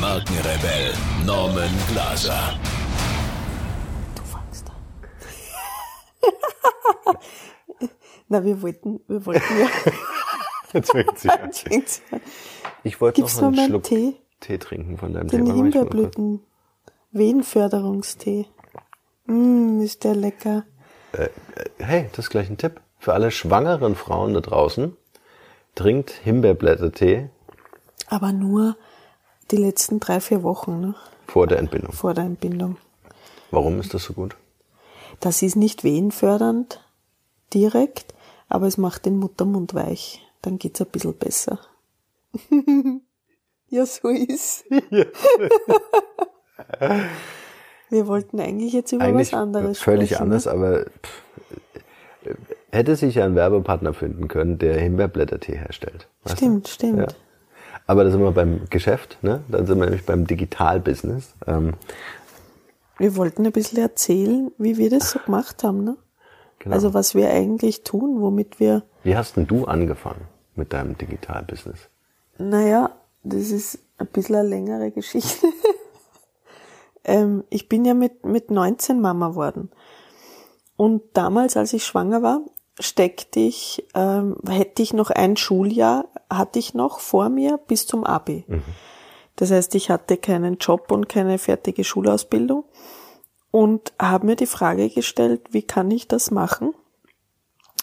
Markenrebell Norman Glaser. Du fangst an. Na, wir wollten, wir wollten ja. Jetzt fängt sie an. Ich wollte Gibt's noch einen Schluck Tee? Tee trinken von deinem Den Thema. Kurz. Himbeerblüten Wehenförderungstee. Mmm, ist der lecker. Hey, das ist gleich ein Tipp. Für alle schwangeren Frauen da draußen, trinkt Himbeerblättertee Aber nur die letzten drei, vier Wochen ne, vor der Entbindung. vor der Entbindung. Warum ist das so gut? Das ist nicht wehenfördernd direkt, aber es macht den Muttermund weich. Dann geht's ein bisschen besser. ja, so ist. Wir wollten eigentlich jetzt über Eigentlich was anderes völlig sprechen. anders, Ne? aber pff, hätte sich ein Werbepartner finden können, der Himbeerblättertee herstellt. Stimmt, du? stimmt. Ja. Aber da sind wir beim Geschäft, ne? Dann sind wir nämlich beim Digitalbusiness. Ähm, Wir wollten ein bisschen erzählen, wie wir das so gemacht haben. Ne? genau. Also was wir eigentlich tun, womit wir, Wie hast denn du angefangen mit deinem Digitalbusiness? naja, das ist ein bisschen eine längere Geschichte. ähm, ich bin ja mit, mit 19 Mama worden. Und damals, als ich schwanger war, steckte ich, ähm, hätte ich noch ein Schuljahr, hatte ich noch vor mir bis zum Abi. Das heißt, ich hatte keinen Job und keine fertige Schulausbildung und habe mir die Frage gestellt, wie kann ich das machen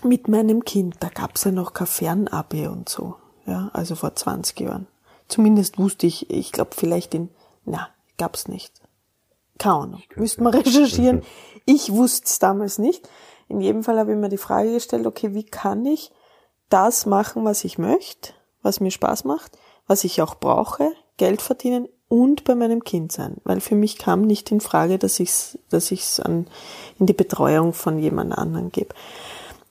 mit meinem Kind? Da gab's ja noch kein Fernabi und so, ja, also vor 20 Jahren. Zumindest wusste ich, ich glaube vielleicht in, na, gab's nicht. Keine Ahnung, müsste man recherchieren. Ich wusste es damals nicht. In jedem Fall habe ich mir die Frage gestellt, okay, wie kann ich das machen, was ich möchte, was mir Spaß macht, was ich auch brauche, Geld verdienen und bei meinem Kind sein. Weil für mich kam nicht in Frage, dass ich es dass ich's an, in die Betreuung von jemand anderen gebe.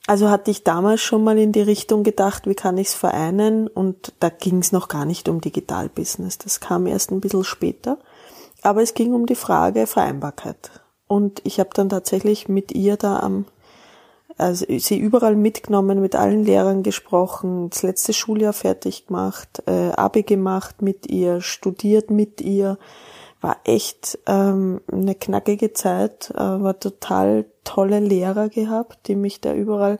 Also hatte ich damals schon mal in die Richtung gedacht, wie kann ich es vereinen und da ging es noch gar nicht um Digitalbusiness. Das kam erst ein bisschen später. Aber es ging um die Frage Vereinbarkeit. Und ich habe dann tatsächlich mit ihr da am, also sie überall mitgenommen, mit allen Lehrern gesprochen, das letzte Schuljahr fertig gemacht, äh, Abi gemacht mit ihr, studiert mit ihr, war echt ähm, eine knackige Zeit, äh, war total tolle Lehrer gehabt, die mich da überall,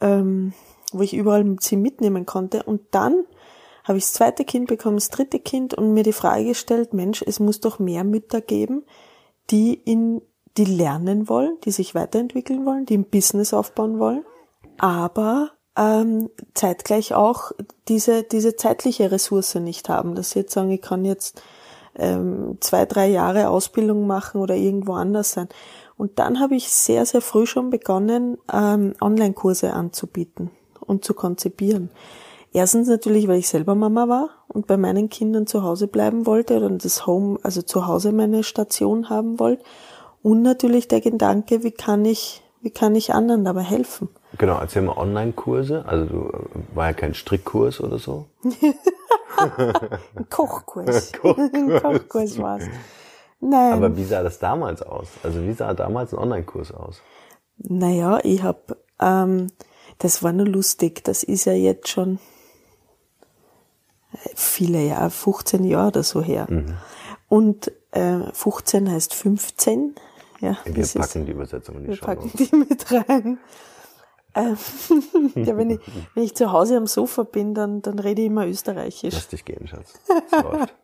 ähm, wo ich überall sie mitnehmen konnte. Und dann habe ich das zweite Kind bekommen, das dritte Kind und mir die Frage gestellt, Mensch, es muss doch mehr Mütter geben, die in, die lernen wollen, die sich weiterentwickeln wollen, die ein Business aufbauen wollen, aber ähm, zeitgleich auch diese, diese zeitliche Ressource nicht haben, dass sie jetzt sagen, ich kann jetzt ähm, zwei, drei Jahre Ausbildung machen oder irgendwo anders sein. Und dann habe ich sehr, sehr früh schon begonnen, ähm, Online-Kurse anzubieten und zu konzipieren. Erstens natürlich, weil ich selber Mama war und bei meinen Kindern zu Hause bleiben wollte oder das Home, also zu Hause meine Station haben wollte. Und natürlich der Gedanke, wie kann ich, wie kann ich anderen dabei helfen? Genau, erzähl mal Online-Kurse. Also du äh, war ja kein Strickkurs oder so. Ein Kochkurs. Ein Kochkurs war's. Nein. Aber wie sah das damals aus? Also wie sah damals ein Online-Kurs aus? Naja, ich hab, ähm, das war nur lustig. Das ist ja jetzt schon viele Jahre, 15 Jahre oder so her. Und äh, 15 heißt 15. Ja, Wir packen ist, die Übersetzung in die wir Show packen Notes. die mit rein. Ähm, ja, wenn, ich, wenn ich zu Hause am Sofa bin, dann, dann rede ich immer österreichisch. Lass dich gehen, Schatz. Läuft.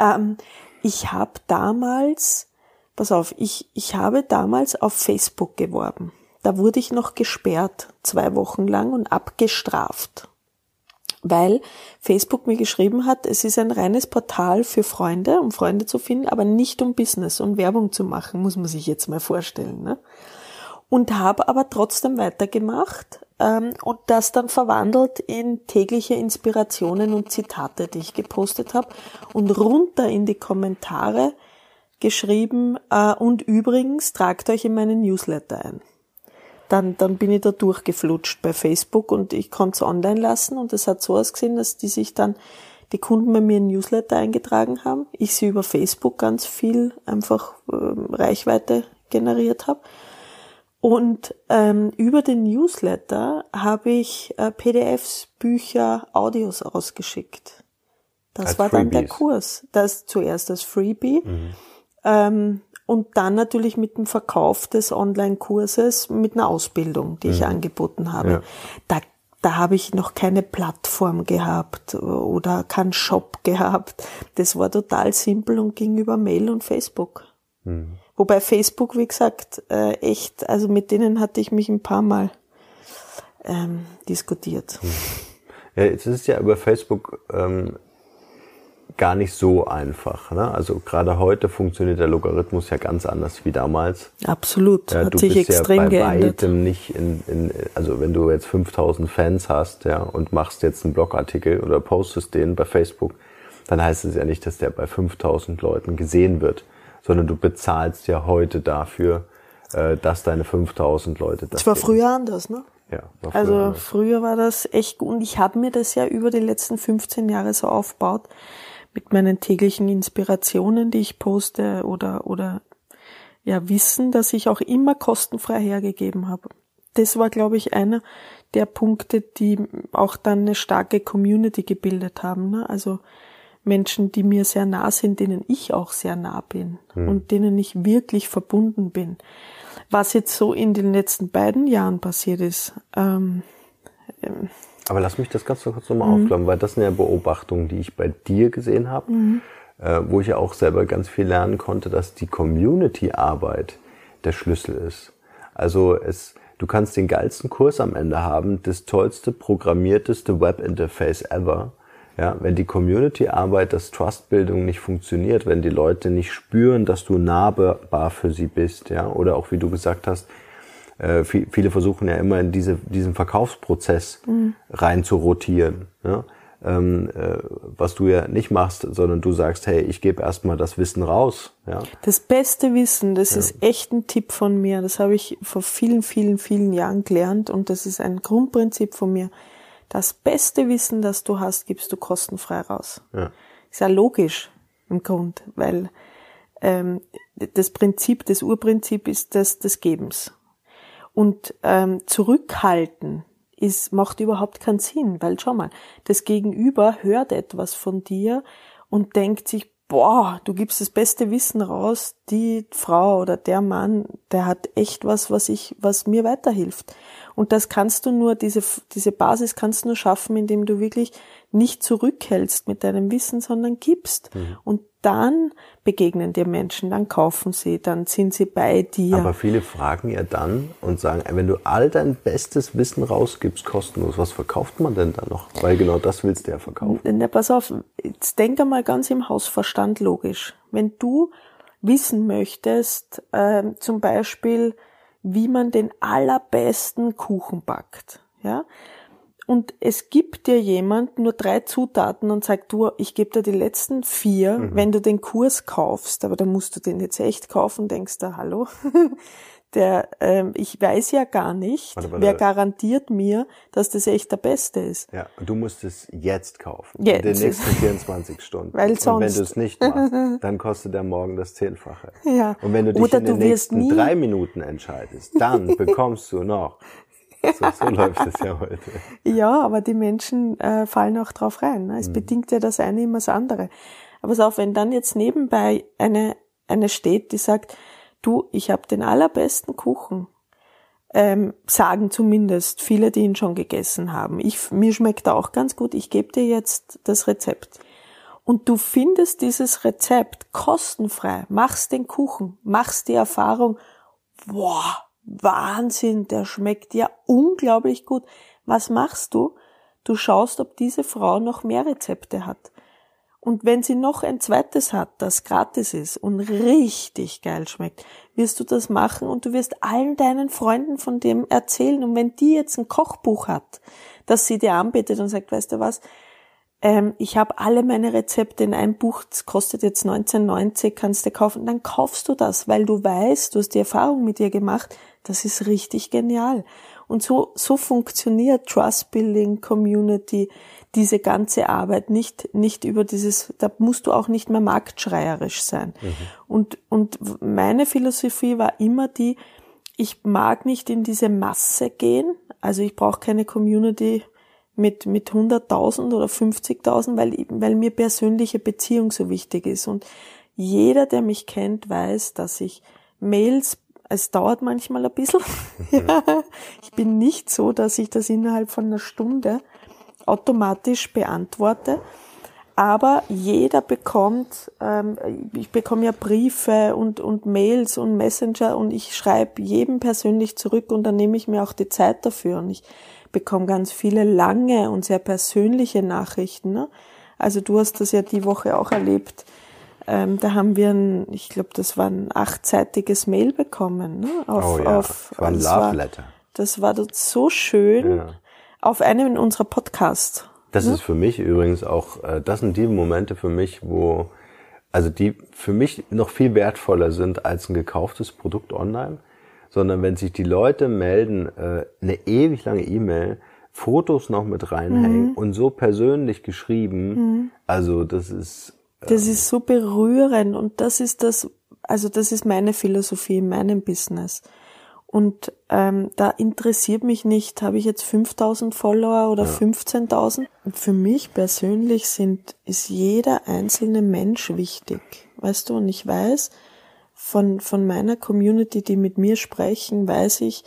Ähm, ich habe damals, pass auf, ich, ich habe damals auf Facebook geworben. Da wurde ich noch gesperrt, zwei Wochen lang und abgestraft. Weil Facebook mir geschrieben hat, es ist ein reines Portal für Freunde, um Freunde zu finden, aber nicht um Business und Werbung zu machen, muss man sich jetzt mal vorstellen. Ne? und habe aber trotzdem weitergemacht ähm, und das dann verwandelt in tägliche Inspirationen und Zitate, die ich gepostet habe und runter in die Kommentare geschrieben äh, und übrigens tragt euch in meinen Newsletter ein. Dann, dann bin ich da durchgeflutscht bei Facebook und ich konnte es online lassen und es hat so ausgesehen, dass die sich dann die Kunden bei mir in Newsletter eingetragen haben, ich sie über Facebook ganz viel einfach äh, Reichweite generiert habe. Und ähm, über den Newsletter habe ich äh, PDFs, Bücher, Audios ausgeschickt. Das Als war dann der Freebies. Kurs. Das zuerst als Freebie. Ähm, und dann natürlich mit dem Verkauf des Online-Kurses mit einer Ausbildung, die ich angeboten habe. Ja. Da, da habe ich noch keine Plattform gehabt oder keinen Shop gehabt. Das war total simpel und ging über Mail und Facebook. Wobei Facebook, wie gesagt, äh, echt, also mit denen hatte ich mich ein paar Mal ähm, diskutiert. Ja, es ist ja über Facebook ähm, gar nicht so einfach. Ne? Also gerade heute funktioniert der Logarithmus ja ganz anders wie damals. Absolut, Ja, hat du sich bist extrem ja bei geändert. weitem nicht in, in, also wenn du jetzt 5000 Fans hast, ja, und machst jetzt einen Blogartikel oder postest den bei Facebook, dann heißt es ja nicht, dass der bei 5000 Leuten gesehen wird, sondern du bezahlst ja heute dafür, äh, dass deine 5000 Leute das Das war sehen. früher anders, ne? Ja, früher Also anders. früher war das echt gut und ich habe mir das ja über die letzten 15 Jahre so aufgebaut mit meinen täglichen Inspirationen, die ich poste oder oder ja Wissen, dass ich auch immer kostenfrei hergegeben habe. Das war, glaube ich, einer der Punkte, die auch dann eine starke Community gebildet haben. Ne? Also Menschen, die mir sehr nah sind, denen ich auch sehr nah bin und denen ich wirklich verbunden bin. Was jetzt so in den letzten beiden Jahren passiert ist, ähm, Aber lass mich das ganz kurz Mhm. nochmal aufklappen, weil das sind ja Beobachtungen, die ich bei dir gesehen habe, Mhm. äh, wo ich ja auch selber ganz viel lernen konnte, dass die Community-Arbeit der Schlüssel ist. Also es, du kannst den geilsten Kurs am Ende haben, das tollste, programmierteste Webinterface ever. Ja, wenn die Community-Arbeit, das Trustbildung nicht funktioniert, wenn die Leute nicht spüren, dass du nahbar für sie bist, ja, oder auch wie du gesagt hast, äh, vi- viele versuchen ja immer in diese, diesen Verkaufsprozess rein zu rotieren. Ja? Ähm, äh, was du ja nicht machst, sondern du sagst, hey, ich gebe erstmal das Wissen raus. Ja? Das beste Wissen, das ist echt ein Tipp von mir. Das habe ich vor vielen, vielen, vielen Jahren gelernt und das ist ein Grundprinzip von mir. Das beste Wissen, das du hast, gibst du kostenfrei raus. Ja. Ist ja logisch im Grund, weil ähm, das Prinzip, das Urprinzip ist das des Gebens. Und ähm, zurückhalten ist, macht überhaupt keinen Sinn, weil schau mal, das Gegenüber hört etwas von dir und denkt sich, boah, du gibst das beste Wissen raus, die Frau oder der Mann, der hat echt was, was ich, was mir weiterhilft. Und das kannst du nur, diese, diese Basis kannst du nur schaffen, indem du wirklich nicht zurückhältst mit deinem Wissen, sondern gibst. Und dann begegnen dir Menschen, dann kaufen sie, dann sind sie bei dir. Aber viele fragen ja dann und sagen, wenn du all dein bestes Wissen rausgibst, kostenlos, was verkauft man denn da noch? Weil genau das willst du ja verkaufen. Na, pass auf, jetzt denk einmal ganz im Hausverstand logisch. Wenn du wissen möchtest, ähm, zum Beispiel, wie man den allerbesten Kuchen backt, ja, und es gibt dir jemand nur drei Zutaten und sagt, du, ich gebe dir die letzten vier, Mhm. wenn du den Kurs kaufst, aber da musst du den jetzt echt kaufen, denkst du, hallo, der, ähm, ich weiß ja gar nicht, Warte, warte. wer garantiert mir, dass das echt der Beste ist. Ja, und du musst es jetzt kaufen. Jetzt. In den nächsten 24 Stunden. Weil und wenn sonst- du es nicht machst, dann kostet der morgen das Zehnfache. Ja. Und wenn du dich Oder in den du wirst nächsten drei Minuten entscheidest, dann bekommst du noch. So, so läuft es ja heute. Ja, aber die Menschen äh, fallen auch drauf rein. Ne? Es bedingt ja das eine immer das andere. Aber pass auf, wenn dann jetzt nebenbei eine, eine steht, die sagt, du, ich habe den allerbesten Kuchen, ähm, sagen zumindest viele, die ihn schon gegessen haben. Ich, mir schmeckt er auch ganz gut, ich gebe dir jetzt das Rezept. Und du findest dieses Rezept kostenfrei, machst den Kuchen, machst die Erfahrung, boah, Wahnsinn, der schmeckt ja unglaublich gut. Was machst du? Du schaust, ob diese Frau noch mehr Rezepte hat. Und wenn sie noch ein zweites hat, das gratis ist und richtig geil schmeckt, wirst du das machen und du wirst allen deinen Freunden von dem erzählen. Und wenn die jetzt ein Kochbuch hat, das sie dir anbietet und sagt, weißt du was, ähm, ich habe alle meine Rezepte in einem Buch, das kostet jetzt 19,90, kannst du kaufen, dann kaufst du das, weil du weißt, du hast die Erfahrung mit dir gemacht, das ist richtig genial. Und so, so funktioniert Trust Building, Community, diese ganze Arbeit nicht, nicht über dieses, da musst du auch nicht mehr marktschreierisch sein. Mhm. Und, und meine Philosophie war immer die, ich mag nicht in diese Masse gehen, also ich brauche keine Community mit, mit 100.000 oder 50.000, weil, weil mir persönliche Beziehung so wichtig ist. Und jeder, der mich kennt, weiß, dass ich Mails, es dauert manchmal ein bisschen. ja, ich bin nicht so, dass ich das innerhalb von einer Stunde automatisch beantworte. Aber jeder bekommt, ähm, ich bekomme ja Briefe und, und Mails und Messenger und ich schreibe jedem persönlich zurück und dann nehme ich mir auch die Zeit dafür. Und ich bekomme ganz viele lange und sehr persönliche Nachrichten. Ne? Also du hast das ja die Woche auch erlebt. Ähm, da haben wir ein, ich glaube, das war ein achtseitiges Mail bekommen. Ne? Auf, oh ja, auf, das war ein Love Letter. Das war dort so schön ja. auf einem unserer Podcasts. Das ne? ist für mich übrigens auch, äh, das sind die Momente für mich, wo, also die für mich noch viel wertvoller sind als ein gekauftes Produkt online sondern wenn sich die Leute melden, äh, eine ewig lange E-Mail, Fotos noch mit reinhängen mhm. und so persönlich geschrieben, mhm. also das ist. Das ist so berührend und das ist das, also das ist meine Philosophie in meinem Business. Und ähm, da interessiert mich nicht, habe ich jetzt 5000 Follower oder ja. 15.000. Für mich persönlich sind, ist jeder einzelne Mensch wichtig. Weißt du, und ich weiß, von, von meiner Community, die mit mir sprechen, weiß ich,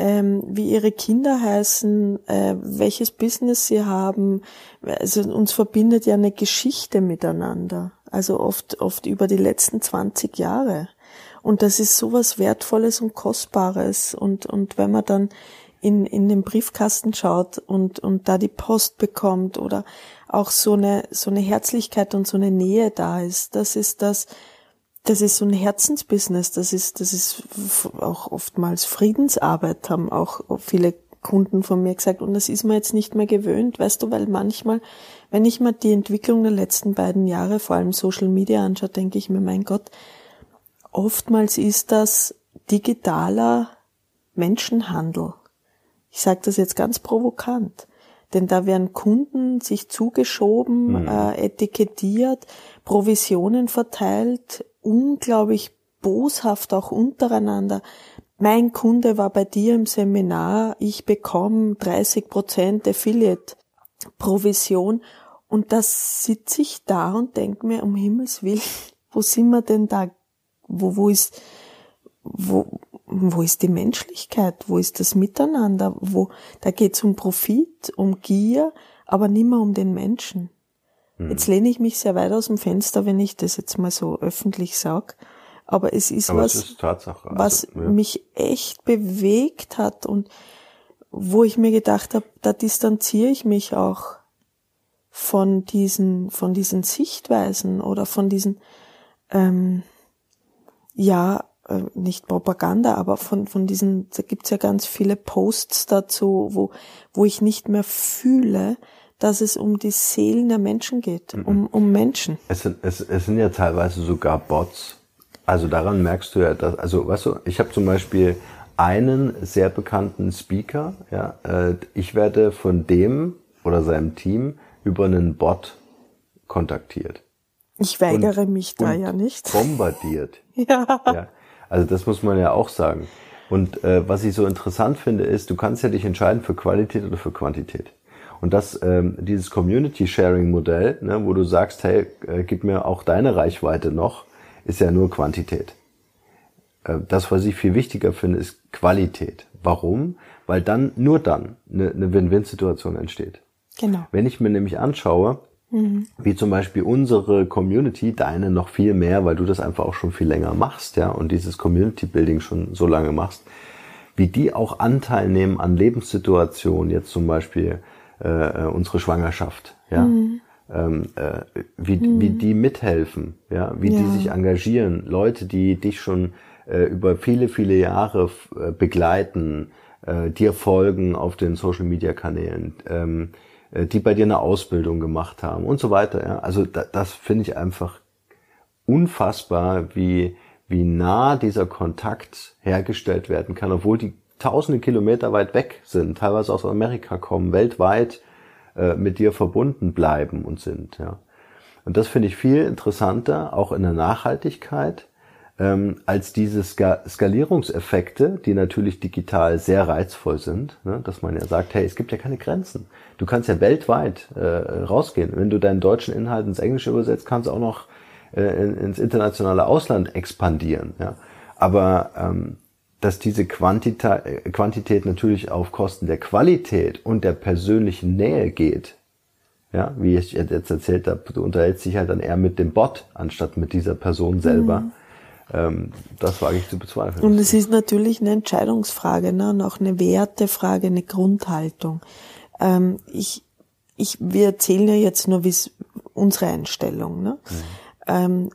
ähm, wie ihre Kinder heißen, äh, welches Business sie haben. Also uns verbindet ja eine Geschichte miteinander. Also oft, oft über die letzten 20 Jahre. Und das ist sowas Wertvolles und Kostbares. Und, und wenn man dann in, in den Briefkasten schaut und, und da die Post bekommt oder auch so eine, so eine Herzlichkeit und so eine Nähe da ist, das ist das, das ist so ein Herzensbusiness, das ist, das ist auch oftmals Friedensarbeit, haben auch viele Kunden von mir gesagt. Und das ist man jetzt nicht mehr gewöhnt, weißt du, weil manchmal, wenn ich mir die Entwicklung der letzten beiden Jahre, vor allem Social Media anschaue, denke ich mir, mein Gott, oftmals ist das digitaler Menschenhandel. Ich sage das jetzt ganz provokant. Denn da werden Kunden sich zugeschoben, mhm. äh, etikettiert, Provisionen verteilt, unglaublich boshaft auch untereinander. Mein Kunde war bei dir im Seminar, ich bekomme 30 Prozent Affiliate Provision und das sitze ich da und denke mir, um Himmels Willen, wo sind wir denn da? Wo, wo ist, wo, wo ist die Menschlichkeit? Wo ist das Miteinander? Wo, da geht's um Profit, um Gier, aber nimmer um den Menschen. Hm. Jetzt lehne ich mich sehr weit aus dem Fenster, wenn ich das jetzt mal so öffentlich sag. Aber es ist Aber was, ist also, was ja. mich echt bewegt hat und wo ich mir gedacht habe, da distanziere ich mich auch von diesen, von diesen Sichtweisen oder von diesen, ähm, ja, äh, nicht Propaganda, aber von, von diesen, da gibt's ja ganz viele Posts dazu, wo, wo ich nicht mehr fühle, dass es um die Seelen der Menschen geht, mhm. um, um Menschen. Es sind, es, es sind ja teilweise sogar Bots. Also daran merkst du ja, dass, also weißt du, ich habe zum Beispiel einen sehr bekannten Speaker, ja, äh, ich werde von dem oder seinem Team über einen Bot kontaktiert. Ich weigere und, mich da ja nicht. Bombardiert. ja. ja. Also das muss man ja auch sagen. Und äh, was ich so interessant finde, ist, du kannst ja dich entscheiden für Qualität oder für Quantität. Und das, ähm, dieses Community-Sharing-Modell, ne, wo du sagst, hey, äh, gib mir auch deine Reichweite noch, ist ja nur Quantität. Äh, das, was ich viel wichtiger finde, ist Qualität. Warum? Weil dann, nur dann, eine, eine Win-Win-Situation entsteht. Genau. Wenn ich mir nämlich anschaue, mhm. wie zum Beispiel unsere Community, deine noch viel mehr, weil du das einfach auch schon viel länger machst, ja, und dieses Community-Building schon so lange machst, wie die auch Anteil nehmen an Lebenssituationen, jetzt zum Beispiel äh, unsere Schwangerschaft, ja. Mhm. ähm, äh, wie, mhm. wie die mithelfen, ja, wie ja. die sich engagieren, Leute, die dich schon äh, über viele, viele Jahre äh, begleiten, äh, dir folgen auf den Social Media Kanälen, ähm, äh, die bei dir eine Ausbildung gemacht haben und so weiter. Ja. Also da, das finde ich einfach unfassbar, wie, wie nah dieser Kontakt hergestellt werden kann, obwohl die tausende Kilometer weit weg sind, teilweise aus Amerika kommen, weltweit äh, mit dir verbunden bleiben und sind. Ja. Und das finde ich viel interessanter, auch in der Nachhaltigkeit, ähm, als diese Ska Skalierungseffekte, die natürlich digital sehr reizvoll sind, ne? dass man ja sagt, hey, es gibt ja keine Grenzen. Du kannst ja weltweit äh, rausgehen. Wenn du deinen deutschen Inhalt ins Englische übersetzt, kannst du auch noch äh, ins internationale Ausland expandieren. Ja? Aber ähm, dass diese Quantita Quantität natürlich auf Kosten der Qualität und der persönlichen Nähe geht. Ja, wie ich jetzt erzählt habe, du unterhältst dich halt dann eher mit dem Bot anstatt mit dieser Person selber. Mhm. Ähm, das wage ich zu bezweifeln. Und es ist natürlich eine Entscheidungsfrage, ne? und auch eine Wertefrage, eine Grundhaltung. Ähm, ich, ich, wir erzählen ja jetzt nur, wie unsere Einstellung. Ne? Mhm. Ähm,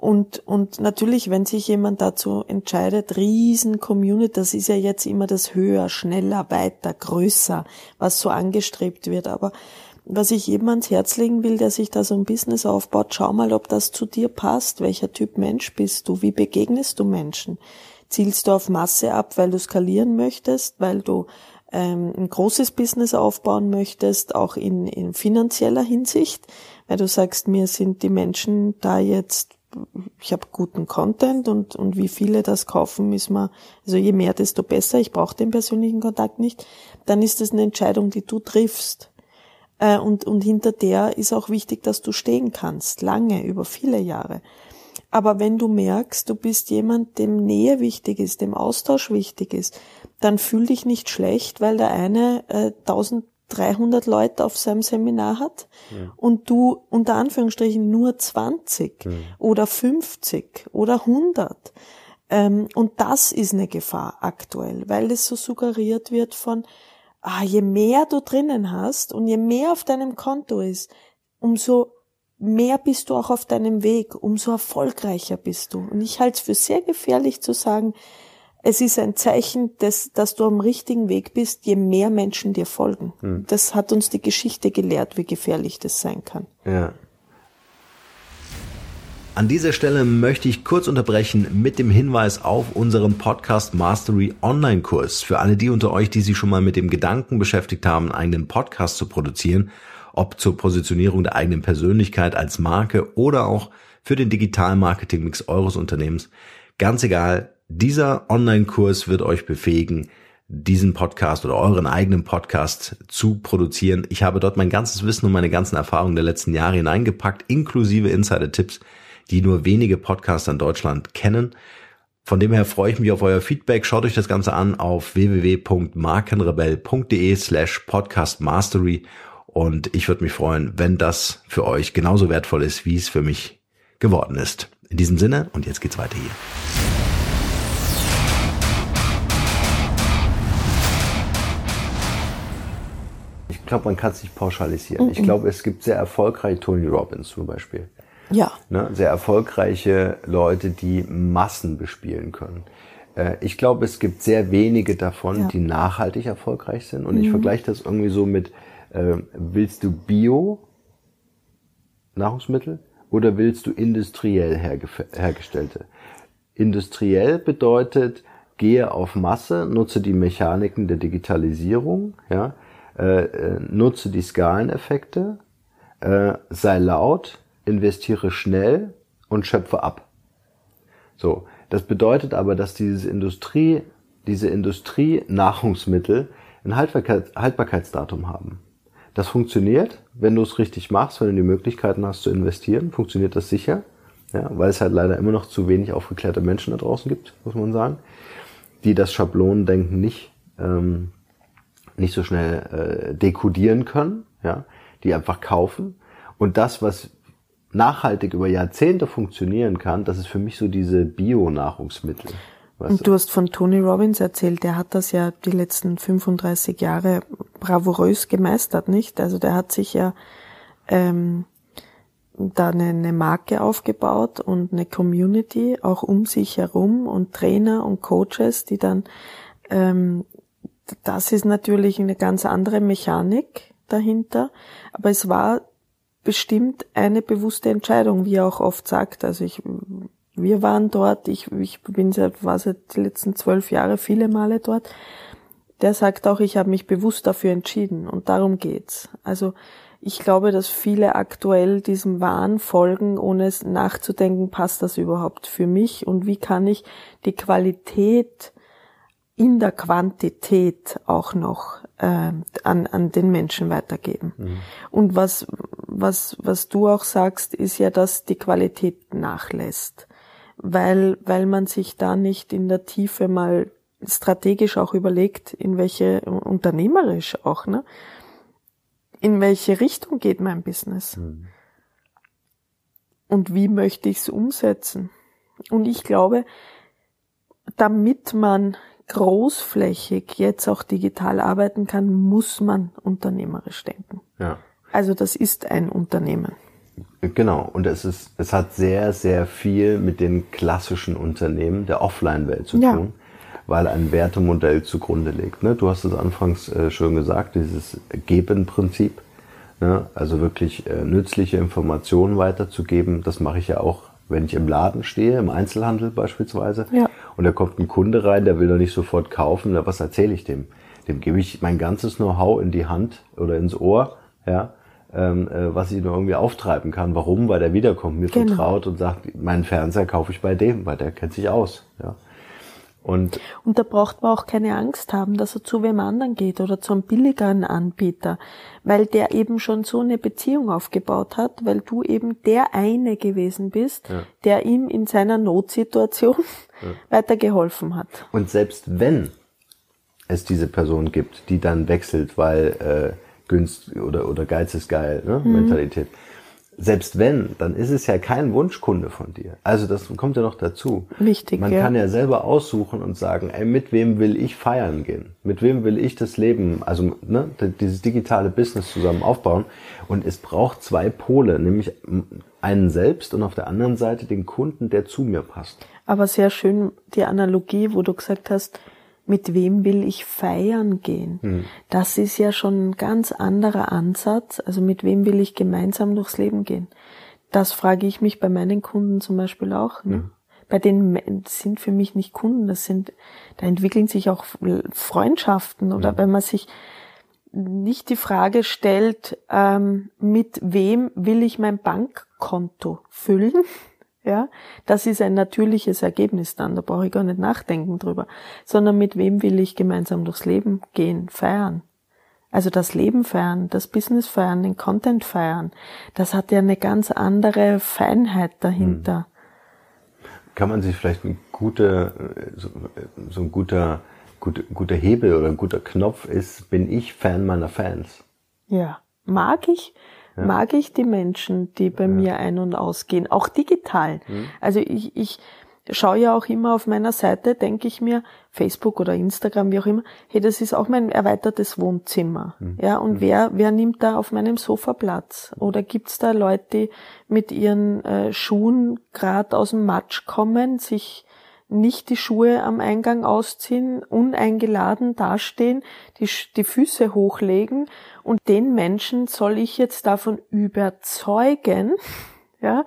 und, und natürlich, wenn sich jemand dazu entscheidet, riesen Community, das ist ja jetzt immer das höher, schneller, weiter, größer, was so angestrebt wird. Aber was ich jedem ans Herz legen will, der sich da so ein Business aufbaut, schau mal, ob das zu dir passt. Welcher Typ Mensch bist du? Wie begegnest du Menschen? Zielst du auf Masse ab, weil du skalieren möchtest, weil du ähm, ein großes Business aufbauen möchtest, auch in, in finanzieller Hinsicht, weil du sagst, mir sind die Menschen da jetzt ich habe guten Content und, und wie viele das kaufen, ist man, also je mehr, desto besser, ich brauche den persönlichen Kontakt nicht, dann ist das eine Entscheidung, die du triffst. Äh, und, und hinter der ist auch wichtig, dass du stehen kannst, lange, über viele Jahre. Aber wenn du merkst, du bist jemand, dem Nähe wichtig ist, dem Austausch wichtig ist, dann fühl dich nicht schlecht, weil der eine äh, 1000 300 Leute auf seinem Seminar hat ja. und du unter Anführungsstrichen nur 20 ja. oder 50 oder 100. Ähm, und das ist eine Gefahr aktuell, weil es so suggeriert wird von, ah, je mehr du drinnen hast und je mehr auf deinem Konto ist, umso mehr bist du auch auf deinem Weg, umso erfolgreicher bist du. Und ich halte es für sehr gefährlich zu sagen, es ist ein Zeichen, dass, dass du am richtigen Weg bist, je mehr Menschen dir folgen. Hm. Das hat uns die Geschichte gelehrt, wie gefährlich das sein kann. Ja. An dieser Stelle möchte ich kurz unterbrechen mit dem Hinweis auf unseren Podcast Mastery Online Kurs. Für alle die unter euch, die sich schon mal mit dem Gedanken beschäftigt haben, einen eigenen Podcast zu produzieren, ob zur Positionierung der eigenen Persönlichkeit als Marke oder auch für den digitalen Marketing Mix eures Unternehmens. Ganz egal, dieser Online-Kurs wird euch befähigen, diesen Podcast oder euren eigenen Podcast zu produzieren. Ich habe dort mein ganzes Wissen und meine ganzen Erfahrungen der letzten Jahre hineingepackt, inklusive Insider-Tipps, die nur wenige Podcaster in Deutschland kennen. Von dem her freue ich mich auf euer Feedback. Schaut euch das Ganze an auf www.markenrebell.de slash podcastmastery und ich würde mich freuen, wenn das für euch genauso wertvoll ist, wie es für mich geworden ist. In diesem Sinne und jetzt geht's weiter hier. Glaube, man kann es nicht pauschalisieren. Mm -mm. Ich glaube, es gibt sehr erfolgreiche Tony Robbins zum Beispiel. Ja. Ne, sehr erfolgreiche Leute, die Massen bespielen können. Äh, ich glaube, es gibt sehr wenige davon, ja. die nachhaltig erfolgreich sind. Und mhm. ich vergleiche das irgendwie so mit, äh, willst du Bio Nahrungsmittel oder willst du industriell hergestellte? Industriell bedeutet, gehe auf Masse, nutze die Mechaniken der Digitalisierung, ja, äh, äh, nutze die Skaleneffekte, äh, sei laut, investiere schnell und schöpfe ab. So, das bedeutet aber, dass dieses Industrie, diese Industrie-Nahrungsmittel ein Haltbarkeit, Haltbarkeitsdatum haben. Das funktioniert, wenn du es richtig machst, wenn du die Möglichkeiten hast zu investieren, funktioniert das sicher, ja, weil es halt leider immer noch zu wenig aufgeklärte Menschen da draußen gibt, muss man sagen, die das Schablonendenken nicht ähm, nicht so schnell äh, dekodieren können, ja, die einfach kaufen. Und das, was nachhaltig über Jahrzehnte funktionieren kann, das ist für mich so diese Bio-Nahrungsmittel. Und du hast von Tony Robbins erzählt, der hat das ja die letzten 35 Jahre bravourös gemeistert, nicht? Also der hat sich ja ähm, da eine, eine Marke aufgebaut und eine Community auch um sich herum und Trainer und Coaches, die dann, ähm, das ist natürlich eine ganz andere Mechanik dahinter, aber es war bestimmt eine bewusste Entscheidung, wie er auch oft sagt. Also ich, wir waren dort, ich, ich bin seit, war seit den letzten zwölf Jahre viele Male dort. Der sagt auch, ich habe mich bewusst dafür entschieden und darum geht's. Also ich glaube, dass viele aktuell diesem Wahn folgen, ohne es nachzudenken, passt das überhaupt für mich und wie kann ich die Qualität in der Quantität auch noch äh, an, an den Menschen weitergeben. Mhm. Und was, was, was du auch sagst, ist ja, dass die Qualität nachlässt, weil, weil man sich da nicht in der Tiefe mal strategisch auch überlegt, in welche, unternehmerisch auch, ne? in welche Richtung geht mein Business? Mhm. Und wie möchte ich es umsetzen? Und ich glaube, damit man großflächig jetzt auch digital arbeiten kann, muss man unternehmerisch denken. Ja. Also das ist ein Unternehmen. Genau, und es ist, es hat sehr, sehr viel mit den klassischen Unternehmen der Offline-Welt zu ja. tun weil ein Wertemodell zugrunde liegt. Ne? Du hast es anfangs äh, schon gesagt, dieses Geben-Prinzip. Ne? Also wirklich äh, nützliche Informationen weiterzugeben. Das mache ich ja auch, wenn ich im Laden stehe, im Einzelhandel beispielsweise. Ja. Und da kommt ein Kunde rein, der will doch nicht sofort kaufen. Na, was erzähle ich dem? Dem gebe ich mein ganzes Know-how in die Hand oder ins Ohr, ja, ähm, äh, was ich nur irgendwie auftreiben kann. Warum? Weil der wiederkommt, mir genau. vertraut und sagt, meinen Fernseher kaufe ich bei dem, weil der kennt sich aus. Ja. Und, und da braucht man auch keine Angst haben, dass er zu wem anderen geht oder zu einem billigeren Anbieter, weil der eben schon so eine Beziehung aufgebaut hat, weil du eben der eine gewesen bist, ja. der ihm in seiner Notsituation ja. weitergeholfen hat. Und selbst wenn es diese Person gibt, die dann wechselt, weil äh, Günst oder, oder Geiz ist geil, ne? Mhm. Mentalität selbst wenn, dann ist es ja kein Wunschkunde von dir. Also das kommt ja noch dazu. Wichtig. Man ja. kann ja selber aussuchen und sagen, ey, mit wem will ich feiern gehen? Mit wem will ich das Leben, also ne, dieses digitale Business zusammen aufbauen? Und es braucht zwei Pole, nämlich einen selbst und auf der anderen Seite den Kunden, der zu mir passt. Aber sehr schön die Analogie, wo du gesagt hast, mit wem will ich feiern gehen? Mhm. Das ist ja schon ein ganz anderer Ansatz. Also mit wem will ich gemeinsam durchs Leben gehen? Das frage ich mich bei meinen Kunden zum Beispiel auch. Ne? Mhm. Bei denen sind für mich nicht Kunden, das sind, da entwickeln sich auch Freundschaften oder mhm. wenn man sich nicht die Frage stellt, ähm, mit wem will ich mein Bankkonto füllen, ja, das ist ein natürliches Ergebnis dann, da brauche ich gar nicht nachdenken drüber, sondern mit wem will ich gemeinsam durchs Leben gehen, feiern. Also das Leben feiern, das Business feiern, den Content feiern, das hat ja eine ganz andere Feinheit dahinter. Hm. Kann man sich vielleicht ein guter, so, so ein guter, guter, guter Hebel oder ein guter Knopf ist, bin ich Fan meiner Fans? Ja, mag ich, ja. mag ich die Menschen, die bei ja. mir ein- und ausgehen, auch digital. Mhm. Also ich, ich schaue ja auch immer auf meiner Seite, denke ich mir, Facebook oder Instagram, wie auch immer, hey, das ist auch mein erweitertes Wohnzimmer. Mhm. Ja, und mhm. wer, wer nimmt da auf meinem Sofa Platz? Oder gibt's da Leute, die mit ihren äh, Schuhen gerade aus dem Matsch kommen, sich nicht die Schuhe am Eingang ausziehen, uneingeladen dastehen, die, die Füße hochlegen und den Menschen soll ich jetzt davon überzeugen, ja,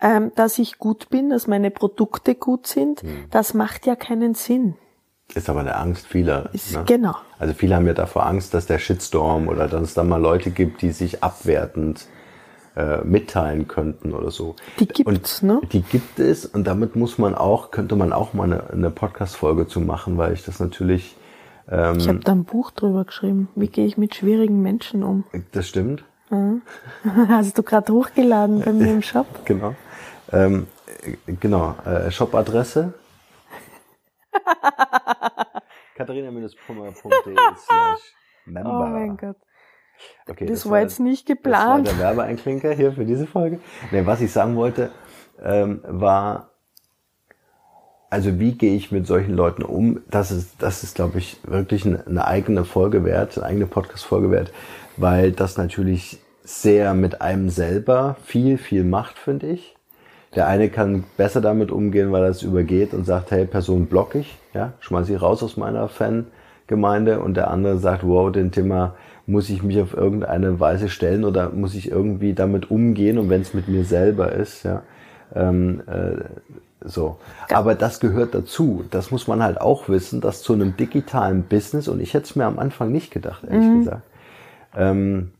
ähm, dass ich gut bin, dass meine Produkte gut sind. Hm. Das macht ja keinen Sinn. Ist aber eine Angst vieler. Ist, ne? Genau. Also viele haben ja davor Angst, dass der Shitstorm oder dass es dann mal Leute gibt, die sich abwertend äh, mitteilen könnten oder so. Die gibt's, und ne? Die gibt es und damit muss man auch, könnte man auch mal eine, eine Podcast-Folge zu machen, weil ich das natürlich. Ähm, ich habe da ein Buch drüber geschrieben. Wie gehe ich mit schwierigen Menschen um? Das stimmt. Mhm. Hast du gerade hochgeladen bei mir im Shop? Genau. Ähm, genau. Äh, Shop-Adresse. katharina-pummer.de slash member. Oh mein Gott. Okay, das, das war jetzt nicht geplant. Das war der Werbeeinklinker hier für diese Folge. Nee, was ich sagen wollte, ähm, war, also wie gehe ich mit solchen Leuten um? Das ist, das ist, glaube ich, wirklich eine, eine eigene Folge wert, eine eigene Podcast-Folge wert, weil das natürlich sehr mit einem selber viel, viel macht, finde ich. Der eine kann besser damit umgehen, weil er es übergeht und sagt, hey, Person block ich, ja, schmeiß ich raus aus meiner Fangemeinde und der andere sagt, wow, den Thema muss ich mich auf irgendeine Weise stellen oder muss ich irgendwie damit umgehen und wenn es mit mir selber ist, ja, ähm, äh, so. Aber das gehört dazu. Das muss man halt auch wissen, dass zu einem digitalen Business, und ich hätte es mir am Anfang nicht gedacht, ehrlich mhm. gesagt, ähm,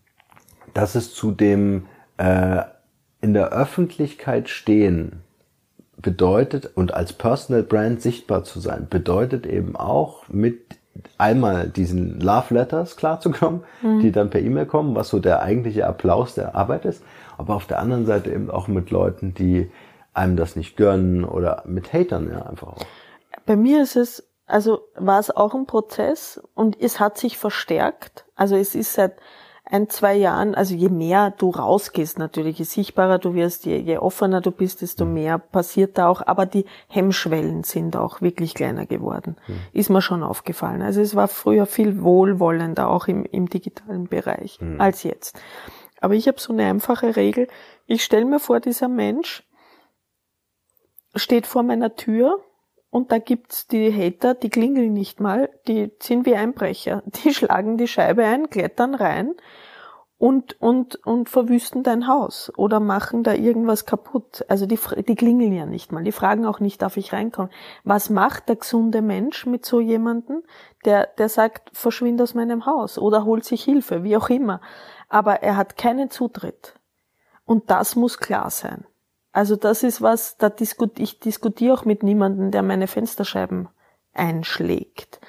dass es zu dem äh, in der Öffentlichkeit stehen bedeutet und als Personal Brand sichtbar zu sein, bedeutet eben auch mit einmal diesen Love Letters klarzukommen, mhm. die dann per E-Mail kommen, was so der eigentliche Applaus der Arbeit ist, aber auf der anderen Seite eben auch mit Leuten, die einem das nicht gönnen oder mit Hatern ja einfach auch. Bei mir ist es, also war es auch ein Prozess und es hat sich verstärkt. Also es ist seit ein, zwei Jahren, also je mehr du rausgehst natürlich, je sichtbarer du wirst, je, je offener du bist, desto mhm. mehr passiert da auch. Aber die Hemmschwellen sind auch wirklich kleiner geworden. Mhm. Ist mir schon aufgefallen. Also es war früher viel wohlwollender, auch im, im digitalen Bereich, mhm. als jetzt. Aber ich habe so eine einfache Regel. Ich stelle mir vor, dieser Mensch steht vor meiner Tür und da gibt's die Hater, die klingeln nicht mal, die sind wie Einbrecher. Die schlagen die Scheibe ein, klettern rein und, und, und verwüsten dein Haus oder machen da irgendwas kaputt. Also die, die klingeln ja nicht mal. Die fragen auch nicht, darf ich reinkommen. Was macht der gesunde Mensch mit so jemanden, der, der sagt, verschwind aus meinem Haus oder holt sich Hilfe, wie auch immer. Aber er hat keinen Zutritt. Und das muss klar sein. Also das ist was, da diskut, ich diskutiere auch mit niemandem, der meine Fensterscheiben einschlägt.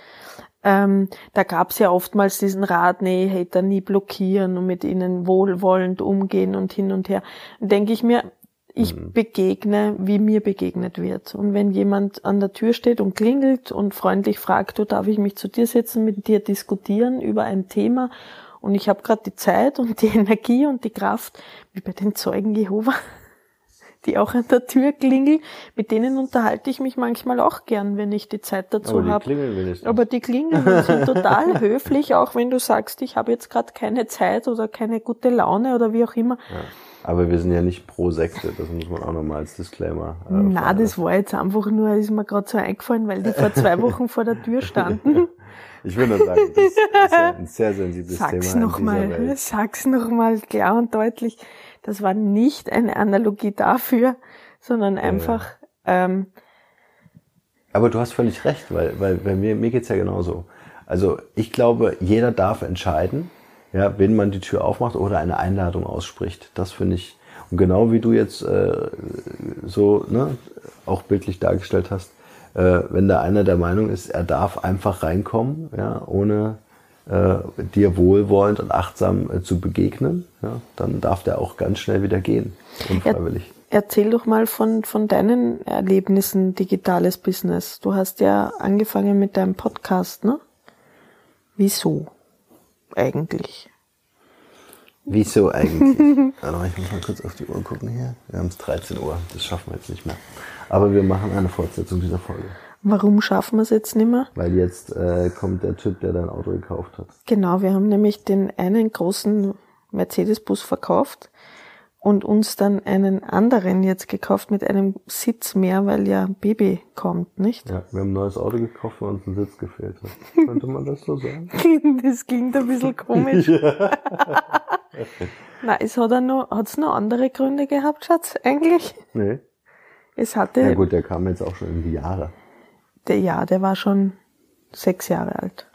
Ähm, da gab's ja oftmals diesen Rat, nee, Hater nie blockieren und mit ihnen wohlwollend umgehen und hin und her. Denke ich mir, ich mhm. begegne, wie mir begegnet wird. Und wenn jemand an der Tür steht und klingelt und freundlich fragt, du darf ich mich zu dir setzen, mit dir diskutieren über ein Thema und ich habe gerade die Zeit und die Energie und die Kraft, wie bei den Zeugen Jehova, die auch an der Tür klingeln. Mit denen unterhalte ich mich manchmal auch gern, wenn ich die Zeit dazu habe. Aber die klingeln und sind total höflich, auch wenn du sagst, ich habe jetzt gerade keine Zeit oder keine gute Laune oder wie auch immer. Ja. Aber wir sind ja nicht pro Sekte, das muss man auch nochmal als Disclaimer. Äh, Na, das war jetzt einfach nur, ist mir gerade so eingefallen, weil die vor zwei Wochen vor der Tür standen. Ich würde nur sagen, das ist ein sehr sensibles sag's Thema. Noch mal, sag's nochmal klar und deutlich. Das war nicht eine Analogie dafür, sondern einfach. Ja. Ähm, Aber du hast völlig recht, weil, weil bei mir, mir geht's ja genauso. Also ich glaube, jeder darf entscheiden, ja, wenn man die Tür aufmacht oder eine Einladung ausspricht. Das finde ich. Und genau wie du jetzt äh, so ne, auch bildlich dargestellt hast, äh, wenn da einer der Meinung ist, er darf einfach reinkommen, ja, ohne äh, dir wohlwollend und achtsam äh, zu begegnen, ja, dann darf der auch ganz schnell wieder gehen, unfreiwillig. Er, erzähl doch mal von, von deinen Erlebnissen digitales Business. Du hast ja angefangen mit deinem Podcast, ne? Wieso eigentlich? Wieso eigentlich? Warte ich muss mal kurz auf die Uhr gucken hier. Wir haben es 13 Uhr, das schaffen wir jetzt nicht mehr. Aber wir machen eine Fortsetzung dieser Folge. Warum schaffen wir es jetzt nicht mehr? Weil jetzt äh, kommt der Typ, der dein Auto gekauft hat. Genau, wir haben nämlich den einen großen Mercedes-Bus verkauft und uns dann einen anderen jetzt gekauft mit einem Sitz mehr, weil ja ein Baby kommt, nicht? Ja, wir haben ein neues Auto gekauft, weil uns ein Sitz gefehlt hat. Könnte man das so sagen? das klingt ein bisschen komisch. Na, es hat noch, hat's noch andere Gründe gehabt, Schatz, eigentlich? Nee. Es hatte. Ja gut, der kam jetzt auch schon in die Jahre der, ja, der war schon sechs Jahre alt.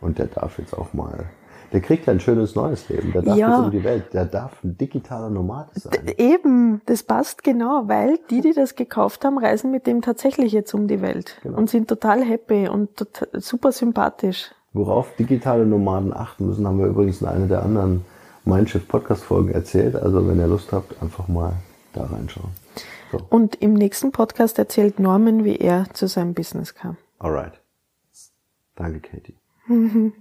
Und der darf jetzt auch mal, der kriegt ein schönes neues Leben. Der darf ja. jetzt um die Welt. Der darf ein digitaler Nomad sein. D eben, das passt genau, weil die, die das gekauft haben, reisen mit dem tatsächlich jetzt um die Welt genau. und sind total happy und total, super sympathisch. Worauf digitale Nomaden achten müssen, haben wir übrigens in einer der anderen Mindshift Podcast Folgen erzählt. Also wenn ihr Lust habt, einfach mal da reinschauen. Und im nächsten Podcast erzählt Norman, wie er zu seinem Business kam. Alright. Danke, Katie.